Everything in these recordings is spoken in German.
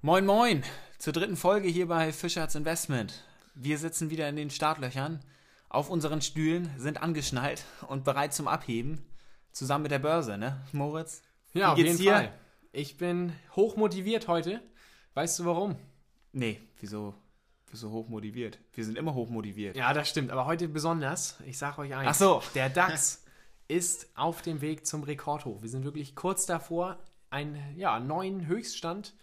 Moin Moin zur dritten Folge hier bei Fischers Investment. Wir sitzen wieder in den Startlöchern auf unseren Stühlen, sind angeschnallt und bereit zum Abheben. Zusammen mit der Börse, ne, Moritz? Ja, auf jeden dir? Fall. Ich bin hoch motiviert heute. Weißt du warum? Nee, wieso, wieso hoch motiviert? Wir sind immer hoch motiviert. Ja, das stimmt. Aber heute besonders. Ich sag euch eins. Ach so. Der DAX ist auf dem Weg zum Rekordhoch. Wir sind wirklich kurz davor, einen ja, neuen Höchststand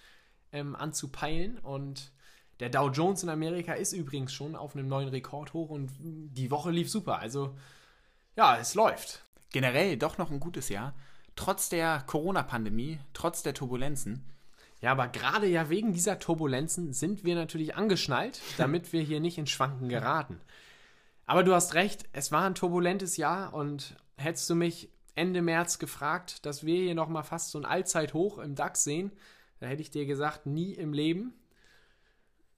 ähm, anzupeilen. Und der Dow Jones in Amerika ist übrigens schon auf einem neuen Rekordhoch. Und die Woche lief super. Also, ja, es läuft. Generell doch noch ein gutes Jahr. Trotz der Corona-Pandemie, trotz der Turbulenzen. Ja, aber gerade ja wegen dieser Turbulenzen sind wir natürlich angeschnallt, damit wir hier nicht ins Schwanken geraten. Aber du hast recht, es war ein turbulentes Jahr und hättest du mich Ende März gefragt, dass wir hier nochmal fast so ein Allzeithoch im DAX sehen, da hätte ich dir gesagt, nie im Leben.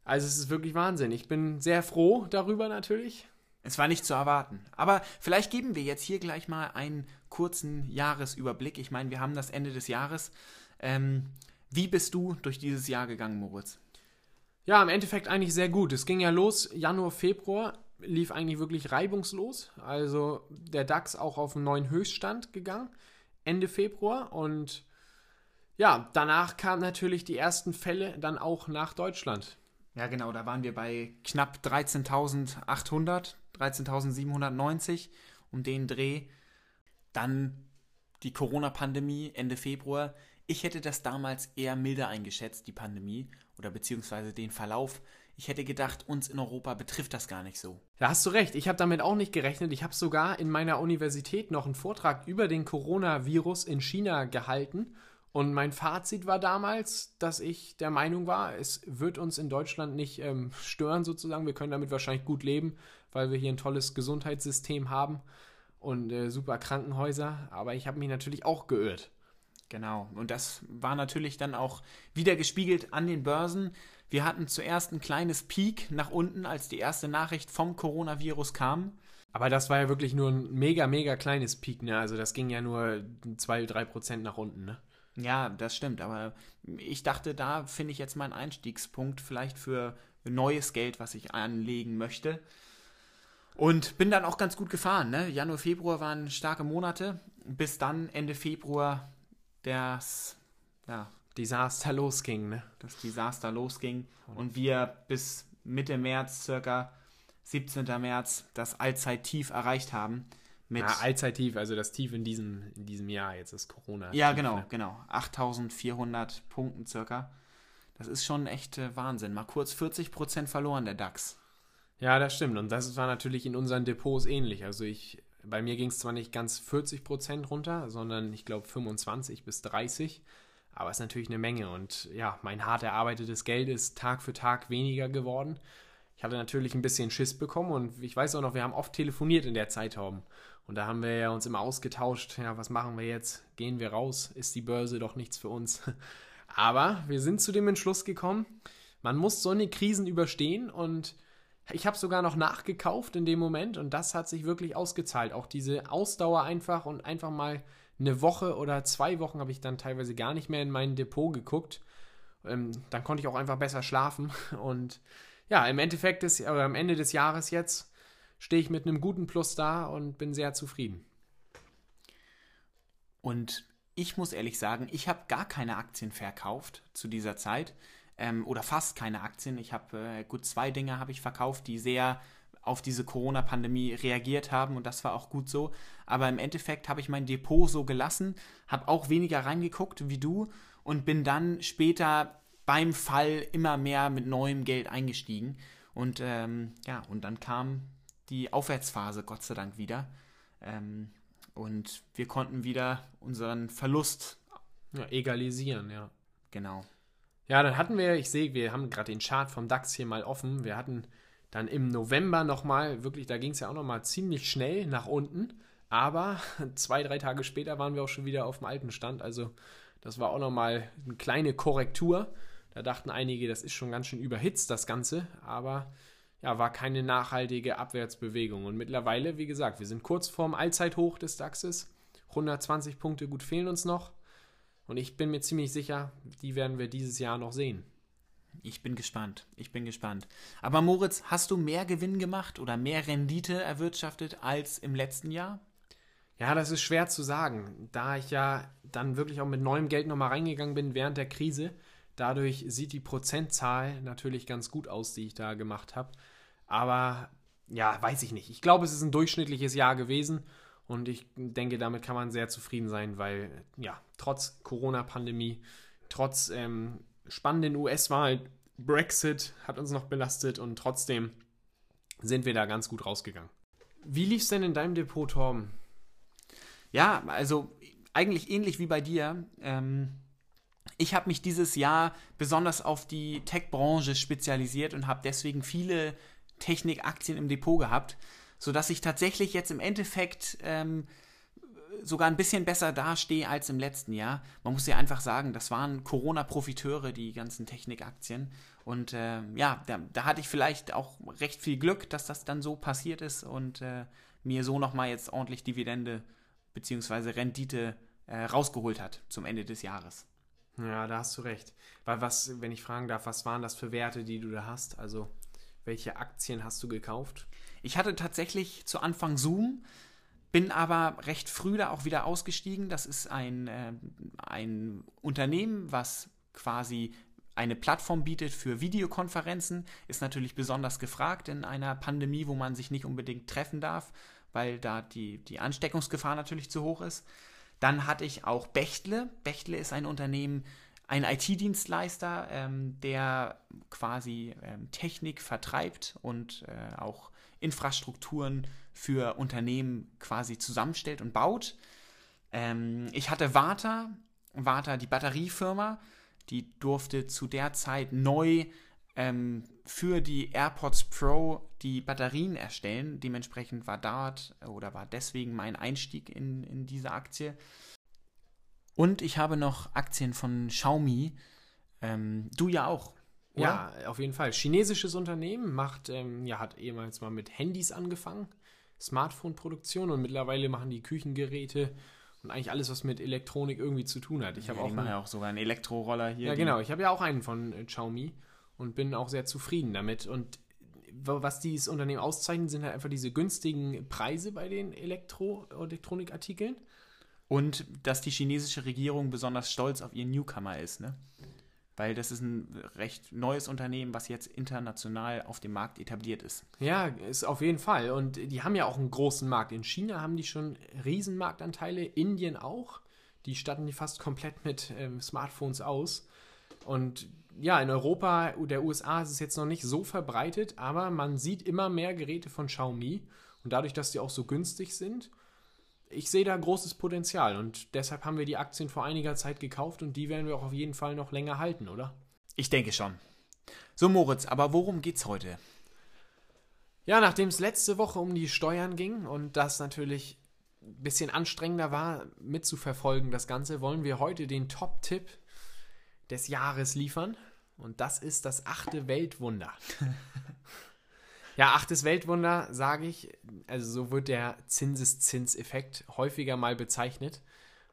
Also es ist wirklich Wahnsinn. Ich bin sehr froh darüber natürlich. Es war nicht zu erwarten. Aber vielleicht geben wir jetzt hier gleich mal einen kurzen Jahresüberblick. Ich meine, wir haben das Ende des Jahres. Ähm, wie bist du durch dieses Jahr gegangen, Moritz? Ja, im Endeffekt eigentlich sehr gut. Es ging ja los, Januar, Februar lief eigentlich wirklich reibungslos. Also der DAX auch auf einen neuen Höchststand gegangen, Ende Februar. Und ja, danach kamen natürlich die ersten Fälle dann auch nach Deutschland. Ja, genau, da waren wir bei knapp 13.800, 13.790 um den Dreh. Dann die Corona-Pandemie Ende Februar. Ich hätte das damals eher milder eingeschätzt, die Pandemie oder beziehungsweise den Verlauf. Ich hätte gedacht, uns in Europa betrifft das gar nicht so. Da hast du recht, ich habe damit auch nicht gerechnet. Ich habe sogar in meiner Universität noch einen Vortrag über den Coronavirus in China gehalten. Und mein Fazit war damals, dass ich der Meinung war, es wird uns in Deutschland nicht ähm, stören sozusagen. Wir können damit wahrscheinlich gut leben, weil wir hier ein tolles Gesundheitssystem haben und äh, super Krankenhäuser. Aber ich habe mich natürlich auch geirrt. Genau. Und das war natürlich dann auch wieder gespiegelt an den Börsen. Wir hatten zuerst ein kleines Peak nach unten, als die erste Nachricht vom Coronavirus kam. Aber das war ja wirklich nur ein mega, mega kleines Peak, ne? Also das ging ja nur 2, 3 Prozent nach unten, ne? Ja, das stimmt. Aber ich dachte, da finde ich jetzt meinen Einstiegspunkt vielleicht für neues Geld, was ich anlegen möchte. Und bin dann auch ganz gut gefahren. Ne? Januar, Februar waren starke Monate. Bis dann Ende Februar das, ja, Desaster losging, ne? das Desaster losging und wir bis Mitte März, circa 17. März, das Allzeittief erreicht haben. Mit, Ja, Allzeittief, also das Tief in diesem, in diesem Jahr, jetzt ist Corona. ja, genau, ne? genau. 8400 Punkten circa. Das ist schon echt äh, Wahnsinn. Mal kurz 40% verloren, der DAX. Ja, das stimmt. Und das war natürlich in unseren Depots ähnlich. Also ich, bei mir ging es zwar nicht ganz 40 Prozent runter, sondern ich glaube 25 bis 30. Aber es ist natürlich eine Menge. Und ja, mein hart erarbeitetes Geld ist Tag für Tag weniger geworden. Ich hatte natürlich ein bisschen Schiss bekommen und ich weiß auch noch, wir haben oft telefoniert in der Zeitraum. Und da haben wir ja uns immer ausgetauscht, ja, was machen wir jetzt? Gehen wir raus? Ist die Börse doch nichts für uns? Aber wir sind zu dem Entschluss gekommen, man muss so eine Krisen überstehen und ich habe sogar noch nachgekauft in dem Moment und das hat sich wirklich ausgezahlt. Auch diese Ausdauer einfach und einfach mal eine Woche oder zwei Wochen habe ich dann teilweise gar nicht mehr in mein Depot geguckt. Ähm, dann konnte ich auch einfach besser schlafen und ja, im Endeffekt des, oder am Ende des Jahres jetzt stehe ich mit einem guten Plus da und bin sehr zufrieden. Und ich muss ehrlich sagen, ich habe gar keine Aktien verkauft zu dieser Zeit. Ähm, oder fast keine Aktien. Ich habe äh, gut zwei Dinge habe ich verkauft, die sehr auf diese Corona-Pandemie reagiert haben und das war auch gut so. Aber im Endeffekt habe ich mein Depot so gelassen, habe auch weniger reingeguckt wie du und bin dann später beim Fall immer mehr mit neuem Geld eingestiegen. Und ähm, ja, und dann kam die Aufwärtsphase, Gott sei Dank, wieder. Ähm, und wir konnten wieder unseren Verlust, Ja, egalisieren, ja. genau. Ja, dann hatten wir, ich sehe, wir haben gerade den Chart vom DAX hier mal offen. Wir hatten dann im November nochmal, wirklich, da ging es ja auch nochmal ziemlich schnell nach unten. Aber zwei, drei Tage später waren wir auch schon wieder auf dem alten Stand. Also das war auch nochmal eine kleine Korrektur. Da dachten einige, das ist schon ganz schön überhitzt, das Ganze. Aber ja, war keine nachhaltige Abwärtsbewegung. Und mittlerweile, wie gesagt, wir sind kurz vorm Allzeithoch des DAXes. 120 Punkte gut fehlen uns noch. Und ich bin mir ziemlich sicher, die werden wir dieses Jahr noch sehen. Ich bin gespannt. Ich bin gespannt. Aber Moritz, hast du mehr Gewinn gemacht oder mehr Rendite erwirtschaftet als im letzten Jahr? Ja, das ist schwer zu sagen, da ich ja dann wirklich auch mit neuem Geld nochmal reingegangen bin während der Krise. Dadurch sieht die Prozentzahl natürlich ganz gut aus, die ich da gemacht habe. Aber ja, weiß ich nicht. Ich glaube, es ist ein durchschnittliches Jahr gewesen und ich denke, damit kann man sehr zufrieden sein, weil ja, trotz Corona-Pandemie, trotz ähm, spannenden US-Wahl, Brexit hat uns noch belastet und trotzdem sind wir da ganz gut rausgegangen. Wie lief es denn in deinem Depot, Torben? Ja, also eigentlich ähnlich wie bei dir. Ähm, ich habe mich dieses Jahr besonders auf die Tech-Branche spezialisiert und habe deswegen viele Technikaktien im Depot gehabt, sodass ich tatsächlich jetzt im Endeffekt ähm, sogar ein bisschen besser dastehe als im letzten Jahr. Man muss ja einfach sagen, das waren Corona-Profiteure, die ganzen Technikaktien. Und äh, ja, da, da, hatte ich vielleicht auch recht viel Glück, dass das dann so passiert ist und äh, mir so nochmal jetzt ordentlich Dividende bzw. Rendite äh, rausgeholt hat zum Ende des Jahres. Ja, da hast du recht. Weil was, wenn ich fragen darf, was waren das für Werte, die du da hast? Also welche Aktien hast du gekauft? Ich hatte tatsächlich zu Anfang Zoom, bin aber recht früh da auch wieder ausgestiegen. Das ist ein, äh, ein Unternehmen, was quasi eine Plattform bietet für Videokonferenzen, ist natürlich besonders gefragt in einer Pandemie, wo man sich nicht unbedingt treffen darf, weil da die, die Ansteckungsgefahr natürlich zu hoch ist. Dann hatte ich auch Bechtle. Bechtle ist ein Unternehmen, ein IT-Dienstleister, ähm, der quasi ähm, Technik vertreibt und äh, auch Infrastrukturen für Unternehmen quasi zusammenstellt und baut. Ähm, ich hatte Warta, Warta, die Batteriefirma, die durfte zu der Zeit neu ähm, für die AirPods Pro die Batterien erstellen. Dementsprechend war dort oder war deswegen mein Einstieg in, in diese Aktie. Und ich habe noch Aktien von Xiaomi. Ähm, du ja auch. Oder? Ja, auf jeden Fall. Chinesisches Unternehmen macht, ähm, ja, hat ehemals mal mit Handys angefangen, Smartphone-Produktion und mittlerweile machen die Küchengeräte und eigentlich alles, was mit Elektronik irgendwie zu tun hat. Ich ja, habe auch, ja auch sogar einen Elektroroller hier. Ja, genau. Ich habe ja auch einen von äh, Xiaomi und bin auch sehr zufrieden damit. Und was dieses Unternehmen auszeichnet, sind halt einfach diese günstigen Preise bei den Elektro Elektronikartikeln. Und dass die chinesische Regierung besonders stolz auf ihren Newcomer ist, ne? Weil das ist ein recht neues Unternehmen, was jetzt international auf dem Markt etabliert ist. Ja, ist auf jeden Fall. Und die haben ja auch einen großen Markt. In China haben die schon Riesenmarktanteile, Indien auch. Die statten die fast komplett mit ähm, Smartphones aus. Und ja, in Europa, der USA ist es jetzt noch nicht so verbreitet, aber man sieht immer mehr Geräte von Xiaomi. Und dadurch, dass die auch so günstig sind, ich sehe da großes Potenzial und deshalb haben wir die Aktien vor einiger Zeit gekauft und die werden wir auch auf jeden Fall noch länger halten, oder? Ich denke schon. So, Moritz, aber worum geht's heute? Ja, nachdem es letzte Woche um die Steuern ging und das natürlich ein bisschen anstrengender war, mitzuverfolgen, das Ganze, wollen wir heute den Top-Tipp des Jahres liefern. Und das ist das achte Weltwunder. Ja, achtes Weltwunder, sage ich. Also so wird der Zinseszinseffekt häufiger mal bezeichnet.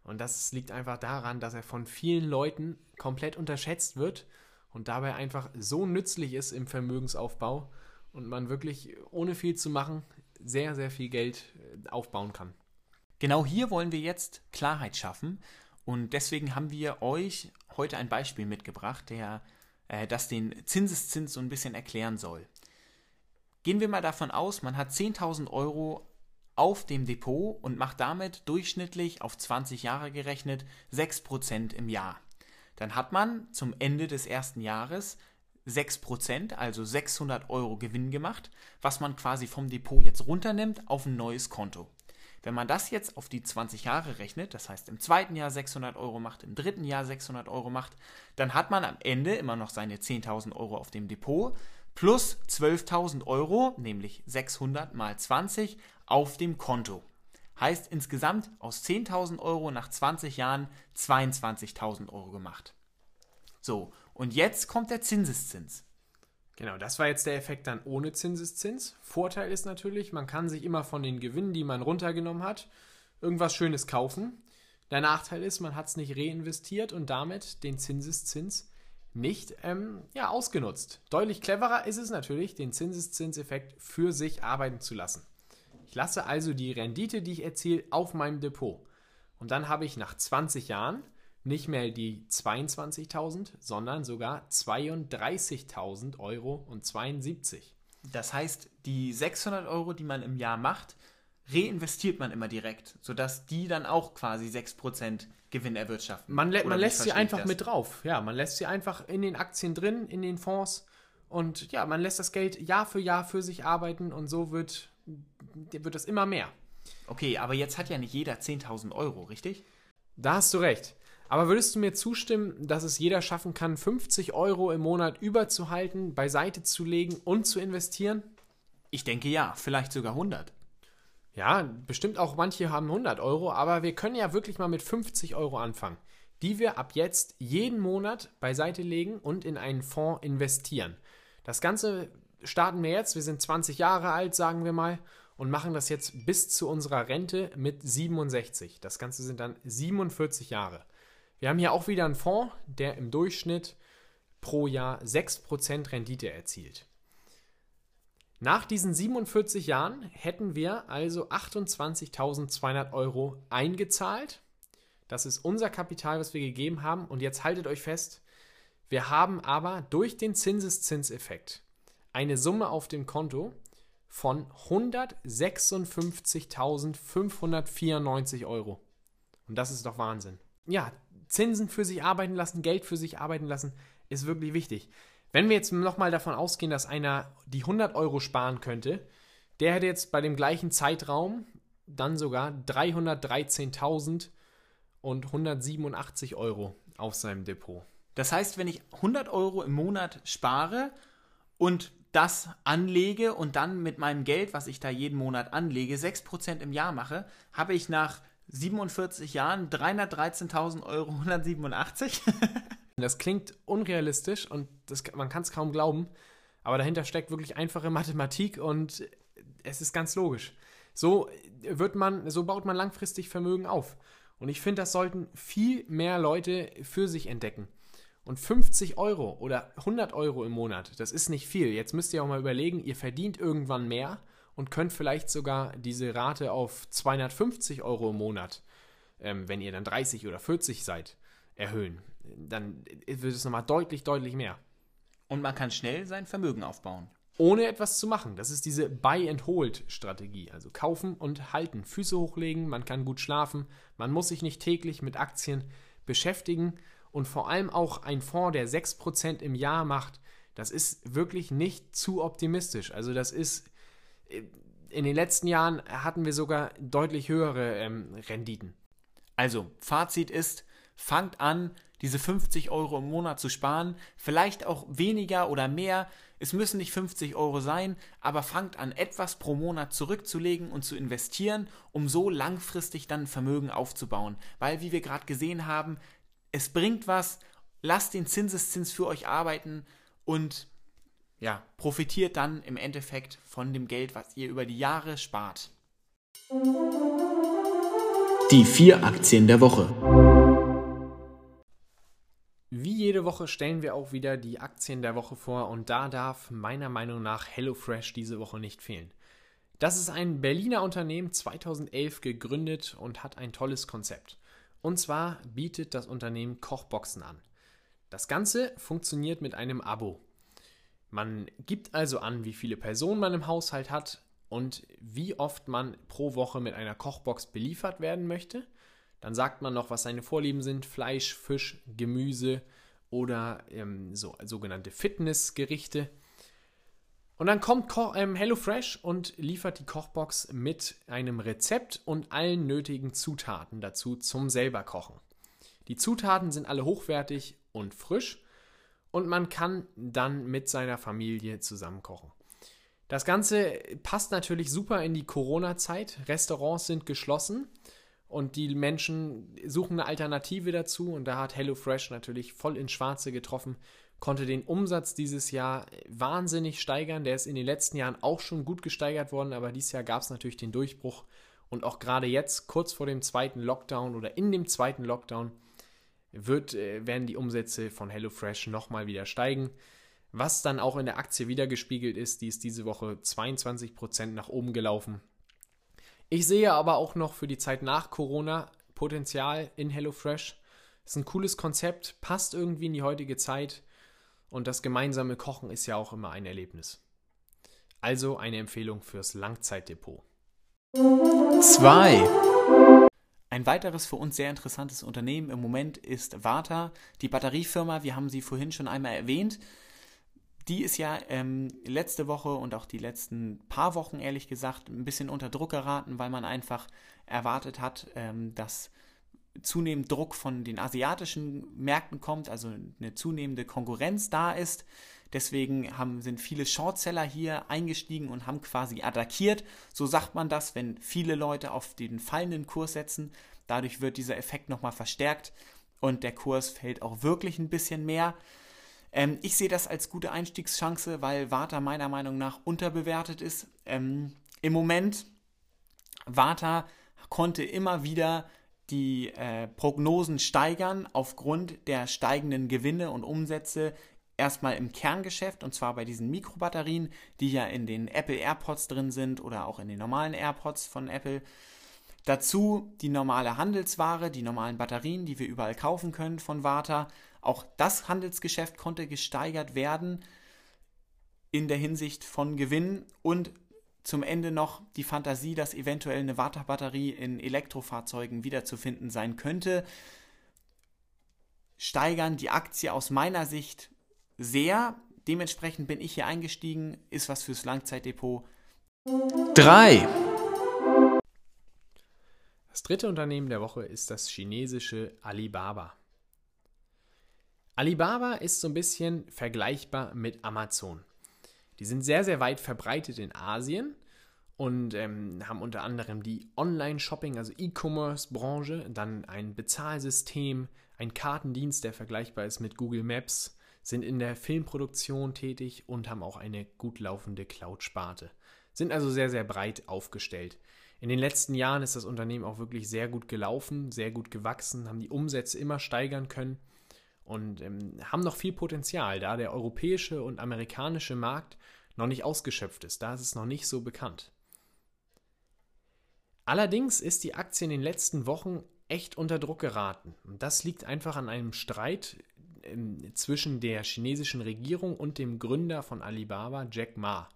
Und das liegt einfach daran, dass er von vielen Leuten komplett unterschätzt wird und dabei einfach so nützlich ist im Vermögensaufbau und man wirklich ohne viel zu machen sehr, sehr viel Geld äh, aufbauen kann. Genau hier wollen wir jetzt Klarheit schaffen und deswegen haben wir euch heute ein Beispiel mitgebracht, der äh, das den Zinseszins so ein bisschen erklären soll. Gehen wir mal davon aus, man hat 10.000 Euro auf dem Depot und macht damit durchschnittlich auf 20 Jahre gerechnet 6% im Jahr. Dann hat man zum Ende des ersten Jahres 6%, also 600 Euro Gewinn gemacht, was man quasi vom Depot jetzt runternimmt auf ein neues Konto. Wenn man das jetzt auf die 20 Jahre rechnet, das heißt im zweiten Jahr 600 Euro macht, im dritten Jahr 600 Euro macht, dann hat man am Ende immer noch seine 10.000 Euro auf dem Depot plus 12.000 Euro, nämlich 600 mal 20, auf dem Konto. Heißt insgesamt aus 10.000 Euro nach 20 Jahren 22.000 Euro gemacht. So, und jetzt kommt der Zinseszins. Genau, das war jetzt der Effekt dann ohne Zinseszins. Vorteil ist natürlich, man kann sich immer von den Gewinnen, die man runtergenommen hat, irgendwas Schönes kaufen. Der Nachteil ist, man hat es nicht reinvestiert und damit den Zinseszins nicht ähm, ja, ausgenutzt. Deutlich cleverer ist es natürlich, den Zinseszinseffekt für sich arbeiten zu lassen. Ich lasse also die Rendite, die ich erziele, auf meinem Depot. Und dann habe ich nach 20 Jahren nicht mehr die 22.000, sondern sogar 32.000 Euro und 72. Das heißt, die 600 Euro, die man im Jahr macht, reinvestiert man immer direkt, sodass die dann auch quasi 6% Gewinn erwirtschaften. Man, lä man lässt sie einfach das? mit drauf. Ja, man lässt sie einfach in den Aktien drin, in den Fonds und ja, man lässt das Geld Jahr für Jahr für sich arbeiten und so wird, wird das immer mehr. Okay, aber jetzt hat ja nicht jeder 10.000 Euro, richtig? Da hast du recht. Aber würdest du mir zustimmen, dass es jeder schaffen kann, 50 Euro im Monat überzuhalten, beiseite zu legen und zu investieren? Ich denke ja, vielleicht sogar 100. Ja, bestimmt auch manche haben 100 Euro, aber wir können ja wirklich mal mit 50 Euro anfangen, die wir ab jetzt jeden Monat beiseite legen und in einen Fonds investieren. Das Ganze starten wir jetzt, wir sind 20 Jahre alt, sagen wir mal, und machen das jetzt bis zu unserer Rente mit 67. Das Ganze sind dann 47 Jahre. Wir haben hier auch wieder einen Fonds, der im Durchschnitt pro Jahr 6% Rendite erzielt. Nach diesen 47 Jahren hätten wir also 28.200 Euro eingezahlt. Das ist unser Kapital, was wir gegeben haben. Und jetzt haltet euch fest, wir haben aber durch den Zinseszinseffekt eine Summe auf dem Konto von 156.594 Euro. Und das ist doch Wahnsinn. Ja, Zinsen für sich arbeiten lassen, Geld für sich arbeiten lassen, ist wirklich wichtig. Wenn wir jetzt nochmal davon ausgehen, dass einer die 100 Euro sparen könnte, der hätte jetzt bei dem gleichen Zeitraum dann sogar 313.000 und 187 Euro auf seinem Depot. Das heißt, wenn ich 100 Euro im Monat spare und das anlege und dann mit meinem Geld, was ich da jeden Monat anlege, 6% im Jahr mache, habe ich nach 47 Jahren 313.000 Euro 187. Das klingt unrealistisch und das, man kann es kaum glauben, aber dahinter steckt wirklich einfache Mathematik und es ist ganz logisch. So wird man, so baut man langfristig Vermögen auf. Und ich finde, das sollten viel mehr Leute für sich entdecken. Und 50 Euro oder 100 Euro im Monat, das ist nicht viel. Jetzt müsst ihr auch mal überlegen, ihr verdient irgendwann mehr und könnt vielleicht sogar diese Rate auf 250 Euro im Monat, ähm, wenn ihr dann 30 oder 40 seid, erhöhen dann wird es nochmal deutlich, deutlich mehr. Und man kann schnell sein Vermögen aufbauen. Ohne etwas zu machen. Das ist diese Buy-and-Hold-Strategie. Also kaufen und halten. Füße hochlegen, man kann gut schlafen, man muss sich nicht täglich mit Aktien beschäftigen und vor allem auch ein Fonds, der 6% im Jahr macht, das ist wirklich nicht zu optimistisch. Also das ist, äh, in den letzten Jahren hatten wir sogar deutlich höhere ähm, Renditen. Also, Fazit ist, fangt an, diese 50 Euro im Monat zu sparen, vielleicht auch weniger oder mehr. Es müssen nicht 50 Euro sein, aber fangt an, etwas pro Monat zurückzulegen und zu investieren, um so langfristig dann Vermögen aufzubauen. Weil, wie wir gerade gesehen haben, es bringt was, lasst den Zinseszins für euch arbeiten und ja, profitiert dann im Endeffekt von dem Geld, was ihr über die Jahre spart. Die vier Aktien der Woche. Wie jede Woche stellen wir auch wieder die Aktien der Woche vor und da darf meiner Meinung nach HelloFresh diese Woche nicht fehlen. Das ist ein Berliner Unternehmen, 2011 gegründet und hat ein tolles Konzept. Und zwar bietet das Unternehmen Kochboxen an. Das Ganze funktioniert mit einem Abo. Man gibt also an, wie viele Personen man im Haushalt hat und wie oft man pro Woche mit einer Kochbox beliefert werden möchte – dann sagt man noch, was seine Vorlieben sind: Fleisch, Fisch, Gemüse oder ähm, so sogenannte Fitnessgerichte. Und dann kommt Ko ähm, HelloFresh und liefert die Kochbox mit einem Rezept und allen nötigen Zutaten dazu zum selber kochen. Die Zutaten sind alle hochwertig und frisch und man kann dann mit seiner Familie zusammen kochen. Das Ganze passt natürlich super in die Corona-Zeit. Restaurants sind geschlossen und die Menschen suchen eine Alternative dazu und da hat HelloFresh natürlich voll ins Schwarze getroffen, konnte den Umsatz dieses Jahr wahnsinnig steigern. Der ist in den letzten Jahren auch schon gut gesteigert worden, aber dieses Jahr gab es natürlich den Durchbruch. Und auch gerade jetzt, kurz vor dem zweiten Lockdown oder in dem zweiten Lockdown, wird, äh, werden die Umsätze von HelloFresh nochmal wieder steigen. Was dann auch in der Aktie wiedergespiegelt ist, die ist diese Woche 22% nach oben gelaufen. Ich sehe aber auch noch für die Zeit nach Corona Potenzial in HelloFresh. Ist ein cooles Konzept, passt irgendwie in die heutige Zeit und das gemeinsame Kochen ist ja auch immer ein Erlebnis. Also eine Empfehlung fürs Langzeitdepot. 2. Ein weiteres für uns sehr interessantes Unternehmen im Moment ist Varta, die Batteriefirma. Wir haben sie vorhin schon einmal erwähnt. Die ist ja ähm, letzte Woche und auch die letzten paar Wochen, ehrlich gesagt, ein bisschen unter Druck geraten, weil man einfach erwartet hat, ähm, dass zunehmend Druck von den asiatischen Märkten kommt, also eine zunehmende Konkurrenz da ist. Deswegen haben, sind viele Shortseller hier eingestiegen und haben quasi attackiert. So sagt man das, wenn viele Leute auf den fallenden Kurs setzen. Dadurch wird dieser Effekt nochmal verstärkt und der Kurs fällt auch wirklich ein bisschen mehr. Ähm, ich sehe das als gute Einstiegschance, weil Warta meiner Meinung nach unterbewertet ist. Ähm, Im Moment, Warta konnte immer wieder die äh, Prognosen steigern aufgrund der steigenden Gewinne und Umsätze erstmal im Kerngeschäft und zwar bei diesen Mikrobatterien, die ja in den Apple AirPods drin sind oder auch in den normalen AirPods von Apple. Dazu die normale Handelsware, die normalen Batterien, die wir überall kaufen können von Warta. Auch das Handelsgeschäft konnte gesteigert werden in der Hinsicht von Gewinn und zum Ende noch die Fantasie, dass eventuell eine Warta-Batterie in Elektrofahrzeugen wiederzufinden sein könnte, steigern die Aktie aus meiner Sicht sehr. Dementsprechend bin ich hier eingestiegen, ist was fürs Langzeitdepot. 3. Das dritte Unternehmen der Woche ist das chinesische Alibaba. Alibaba ist so ein bisschen vergleichbar mit Amazon. Die sind sehr, sehr weit verbreitet in Asien und ähm, haben unter anderem die Online-Shopping, also E-Commerce-Branche, dann ein Bezahlsystem, ein Kartendienst, der vergleichbar ist mit Google Maps, sind in der Filmproduktion tätig und haben auch eine gut laufende Cloud-Sparte. Sind also sehr, sehr breit aufgestellt. In den letzten Jahren ist das Unternehmen auch wirklich sehr gut gelaufen, sehr gut gewachsen, haben die Umsätze immer steigern können und ähm, haben noch viel Potenzial, da der europäische und amerikanische Markt noch nicht ausgeschöpft ist. Da ist es noch nicht so bekannt. Allerdings ist die Aktie in den letzten Wochen echt unter Druck geraten. Und das liegt einfach an einem Streit zwischen der chinesischen Regierung und dem Gründer von Alibaba, Jack Ma.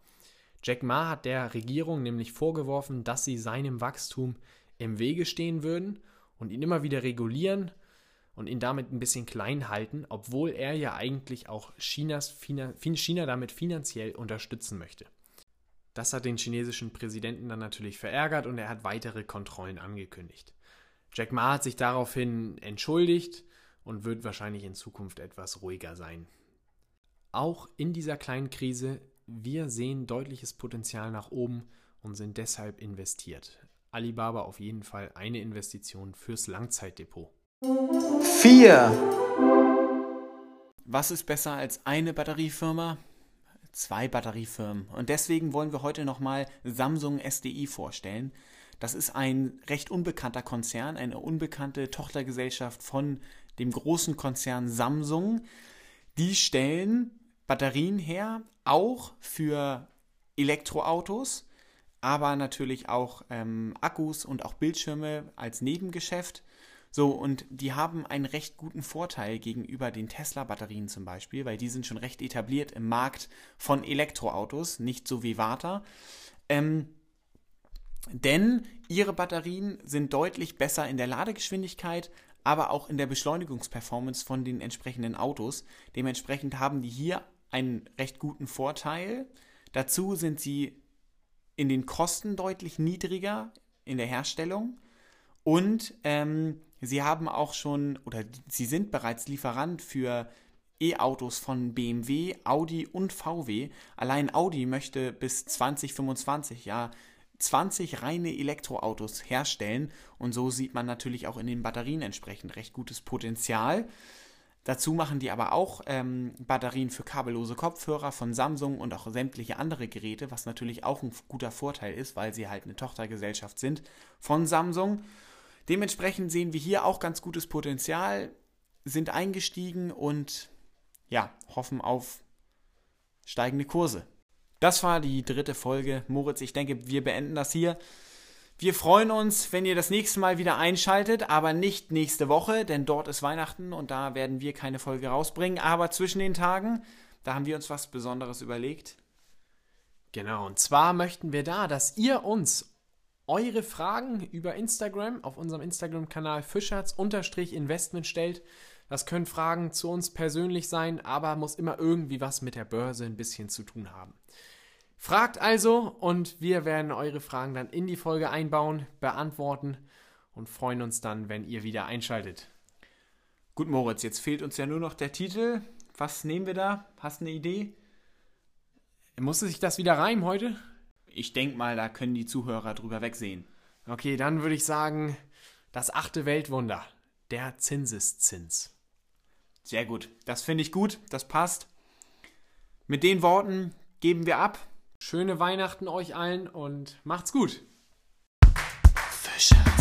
Jack Ma hat der Regierung nämlich vorgeworfen, dass sie seinem Wachstum im Wege stehen würden und ihn immer wieder regulieren und ihn damit ein bisschen klein halten, obwohl er ja eigentlich auch Chinas, China damit finanziell unterstützen möchte. Das hat den chinesischen Präsidenten dann natürlich verärgert und er hat weitere Kontrollen angekündigt. Jack Ma hat sich daraufhin entschuldigt und wird wahrscheinlich in Zukunft etwas ruhiger sein. Auch in dieser kleinen Krise, wir sehen deutliches Potenzial nach oben und sind deshalb investiert. Alibaba auf jeden Fall eine Investition fürs Langzeitdepot. 4. Was ist besser als eine Batteriefirma? Zwei Batteriefirmen. Und deswegen wollen wir heute nochmal Samsung SDI vorstellen. Das ist ein recht unbekannter Konzern, eine unbekannte Tochtergesellschaft von dem großen Konzern Samsung. Die stellen Batterien her, auch für Elektroautos, aber natürlich auch ähm, Akkus und auch Bildschirme als Nebengeschäft. So, und die haben einen recht guten Vorteil gegenüber den Tesla-Batterien zum Beispiel, weil die sind schon recht etabliert im Markt von Elektroautos, nicht so wie Warta. Ähm, denn ihre Batterien sind deutlich besser in der Ladegeschwindigkeit, aber auch in der Beschleunigungsperformance von den entsprechenden Autos. Dementsprechend haben die hier einen recht guten Vorteil. Dazu sind sie in den Kosten deutlich niedriger in der Herstellung und ähm, sie haben auch schon oder sie sind bereits Lieferant für E-Autos von BMW, Audi und VW. Allein Audi möchte bis 2025 ja 20 reine Elektroautos herstellen und so sieht man natürlich auch in den Batterien entsprechend recht gutes Potenzial. Dazu machen die aber auch ähm, Batterien für kabellose Kopfhörer von Samsung und auch sämtliche andere Geräte, was natürlich auch ein guter Vorteil ist, weil sie halt eine Tochtergesellschaft sind von Samsung. Dementsprechend sehen wir hier auch ganz gutes Potenzial, sind eingestiegen und ja, hoffen auf steigende Kurse. Das war die dritte Folge. Moritz, ich denke, wir beenden das hier. Wir freuen uns, wenn ihr das nächste Mal wieder einschaltet, aber nicht nächste Woche, denn dort ist Weihnachten und da werden wir keine Folge rausbringen. Aber zwischen den Tagen, da haben wir uns was Besonderes überlegt. Genau, und zwar möchten wir da, dass ihr uns eure Fragen über Instagram auf unserem Instagram-Kanal Fischers-Investment stellt. Das können Fragen zu uns persönlich sein, aber muss immer irgendwie was mit der Börse ein bisschen zu tun haben. Fragt also und wir werden eure Fragen dann in die Folge einbauen, beantworten und freuen uns dann, wenn ihr wieder einschaltet. Gut, Moritz, jetzt fehlt uns ja nur noch der Titel. Was nehmen wir da? Hast du eine Idee? Musste sich das wieder reimen heute? Ich denke mal, da können die Zuhörer drüber wegsehen. Okay, dann würde ich sagen, das achte Weltwunder, der Zinseszins. Sehr gut, das finde ich gut, das passt. Mit den Worten geben wir ab. Schöne Weihnachten euch allen und macht's gut. Fischer.